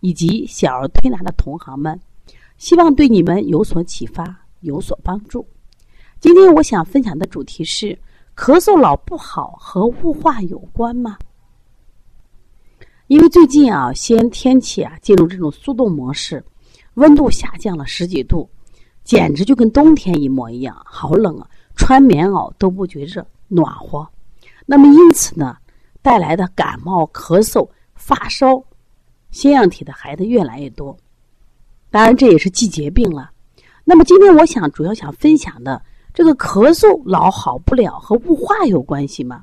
以及小儿推拿的同行们，希望对你们有所启发，有所帮助。今天我想分享的主题是：咳嗽老不好和雾化有关吗？因为最近啊，西安天气啊进入这种速冻模式，温度下降了十几度，简直就跟冬天一模一样，好冷啊！穿棉袄都不觉着暖和。那么因此呢，带来的感冒、咳嗽、发烧。腺样体的孩子越来越多，当然这也是季节病了。那么今天我想主要想分享的这个咳嗽老好不了和雾化有关系吗？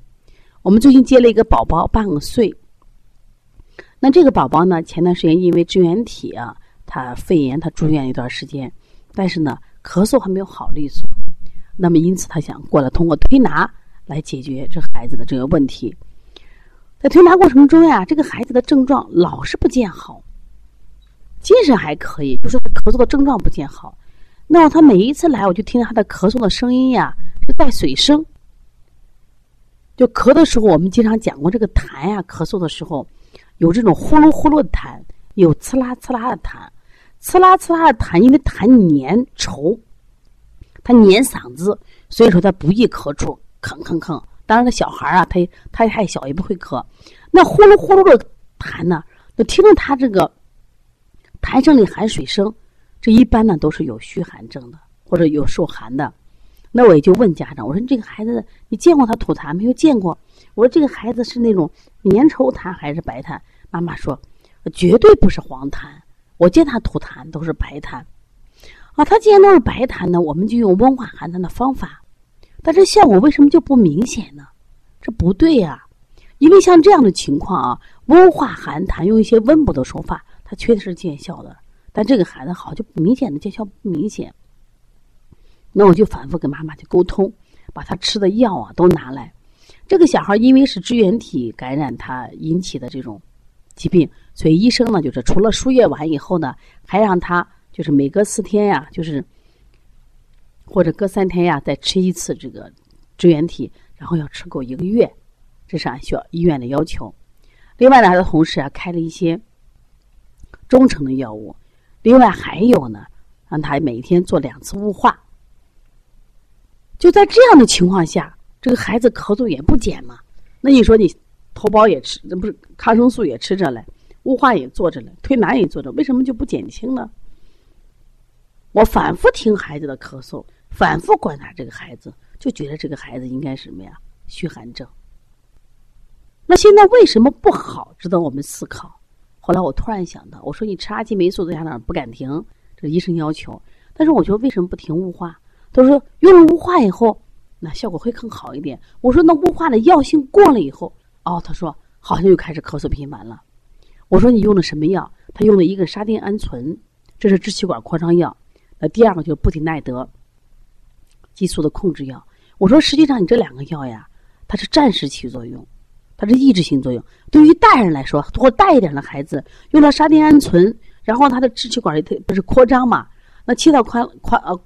我们最近接了一个宝宝半个岁，那这个宝宝呢前段时间因为支原体啊，他肺炎他住院一段时间，但是呢咳嗽还没有好利索，那么因此他想过来通过推拿来解决这孩子的这个问题。在推拿过程中呀，这个孩子的症状老是不见好，精神还可以，就是他咳嗽的症状不见好。那么他每一次来，我就听到他的咳嗽的声音呀，是带水声。就咳的时候，我们经常讲过这个痰呀，咳嗽的时候有这种呼噜呼噜的痰，有呲啦呲啦的痰，呲啦呲啦的痰，因为痰黏稠，它黏嗓子，所以说它不易咳出，吭吭吭。当然，那小孩啊，他他太小，也不会咳。那呼噜呼噜的痰呢，就听着他这个痰声里含水声，这一般呢都是有虚寒症的，或者有受寒的。那我也就问家长，我说你这个孩子，你见过他吐痰没有？见过。我说这个孩子是那种粘稠痰还是白痰？妈妈说，绝对不是黄痰。我见他吐痰都是白痰。啊，他既然都是白痰呢，我们就用温化寒痰的方法。但是效果为什么就不明显呢？这不对呀，因为像这样的情况啊，温化寒痰用一些温补的手法，它确实是见效的。但这个孩子好就明显的见效不明显。那我就反复跟妈妈去沟通，把他吃的药啊都拿来。这个小孩因为是支原体感染他引起的这种疾病，所以医生呢就是除了输液完以后呢，还让他就是每隔四天呀，就是。或者隔三天呀，再吃一次这个支原体，然后要吃够一个月，这是按需要医院的要求。另外呢，他的同事啊开了一些中成的药物。另外还有呢，让他每天做两次雾化。就在这样的情况下，这个孩子咳嗽也不减嘛。那你说你头孢也吃，这不是抗生素也吃着嘞，雾化也做着嘞，推拿也做着，为什么就不减轻呢？我反复听孩子的咳嗽。反复观察这个孩子，就觉得这个孩子应该是什么呀？虚寒症。那现在为什么不好？值得我们思考。后来我突然想到，我说你吃阿奇霉素在，家长不敢停，这医生要求。但是我觉得为什么不停雾化？他说用了雾化以后，那效果会更好一点。我说那雾化的药性过了以后，哦，他说好像又开始咳嗽频繁了。我说你用的什么药？他用了一个沙丁胺醇，这是支气管扩张药。那第二个就是布替奈德。激素的控制药，我说实际上你这两个药呀，它是暂时起作用，它是抑制性作用。对于大人来说，或大一点的孩子，用了沙丁胺醇，然后他的支气管它不是扩张嘛，那气道宽宽呃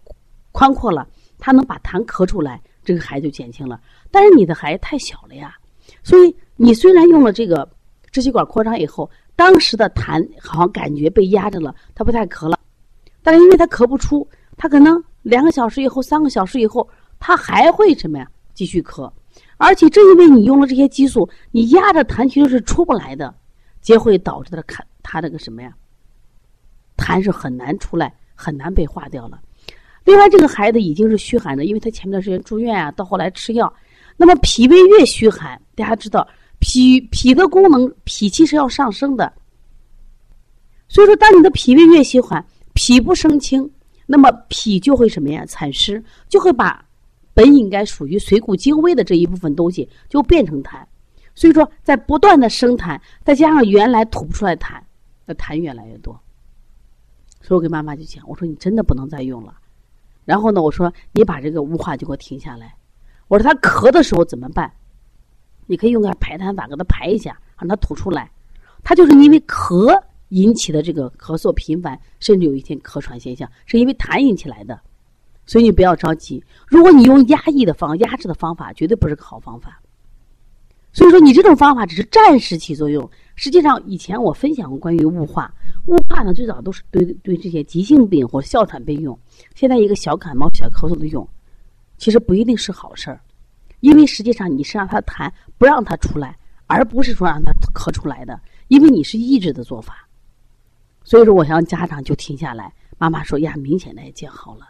宽阔了，他能把痰咳出来，这个孩子就减轻了。但是你的孩子太小了呀，所以你虽然用了这个支气管扩张以后，当时的痰好像感觉被压着了，他不太咳了，但是因为他咳不出，他可能。两个小时以后，三个小时以后，他还会什么呀？继续咳，而且正因为你用了这些激素，你压着痰其实是出不来的，结会导致他看他那个什么呀？痰是很难出来，很难被化掉了。另外，这个孩子已经是虚寒的，因为他前段时间住院啊，到后来吃药，那么脾胃越虚寒，大家知道脾脾的功能，脾气是要上升的。所以说，当你的脾胃越虚寒，脾不升清。那么脾就会什么呀？产湿，就会把本应该属于水谷精微的这一部分东西就变成痰。所以说，在不断的生痰，再加上原来吐不出来痰，那痰越来越多。所以我跟妈妈就讲，我说你真的不能再用了。然后呢，我说你把这个雾化就给我停下来。我说他咳的时候怎么办？你可以用个排痰法给他排一下，让他吐出来。他就是因为咳引起的这个咳嗽频繁，甚至有一天咳喘现象，是因为痰引起来的。所以你不要着急。如果你用压抑的方、压制的方法，绝对不是个好方法。所以说，你这种方法只是暂时起作用。实际上，以前我分享过关于雾化，雾化呢最早都是对对这些急性病或哮喘病用。现在一个小感冒、小咳嗽的用，其实不一定是好事儿，因为实际上你是让它痰不让它出来，而不是说让它咳出来的，因为你是抑制的做法。所以说，我想家长就停下来。妈妈说：“呀，明显的也见好了。”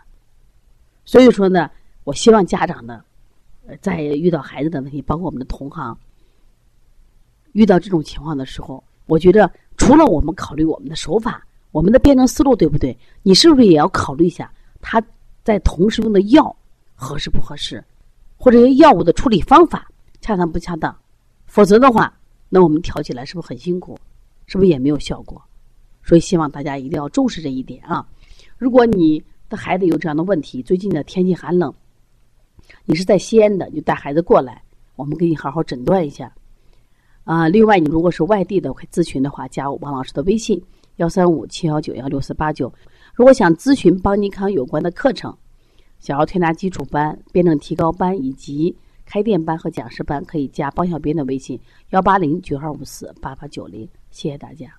所以说呢，我希望家长呢，在遇到孩子的问题，包括我们的同行。遇到这种情况的时候，我觉得除了我们考虑我们的手法、我们的辩证思路，对不对？你是不是也要考虑一下他在同时用的药合适不合适，或者药物的处理方法恰当不恰当？否则的话，那我们调起来是不是很辛苦？是不是也没有效果？所以希望大家一定要重视这一点啊！如果你的孩子有这样的问题，最近的天气寒冷，你是在西安的，就带孩子过来，我们给你好好诊断一下。啊，另外，你如果是外地的，可以咨询的话，加王老师的微信：幺三五七幺九幺六四八九。如果想咨询邦尼康有关的课程，小儿推拿基础班、辩证提高班以及开店班和讲师班，可以加包小编的微信：幺八零九二五四八八九零。谢谢大家。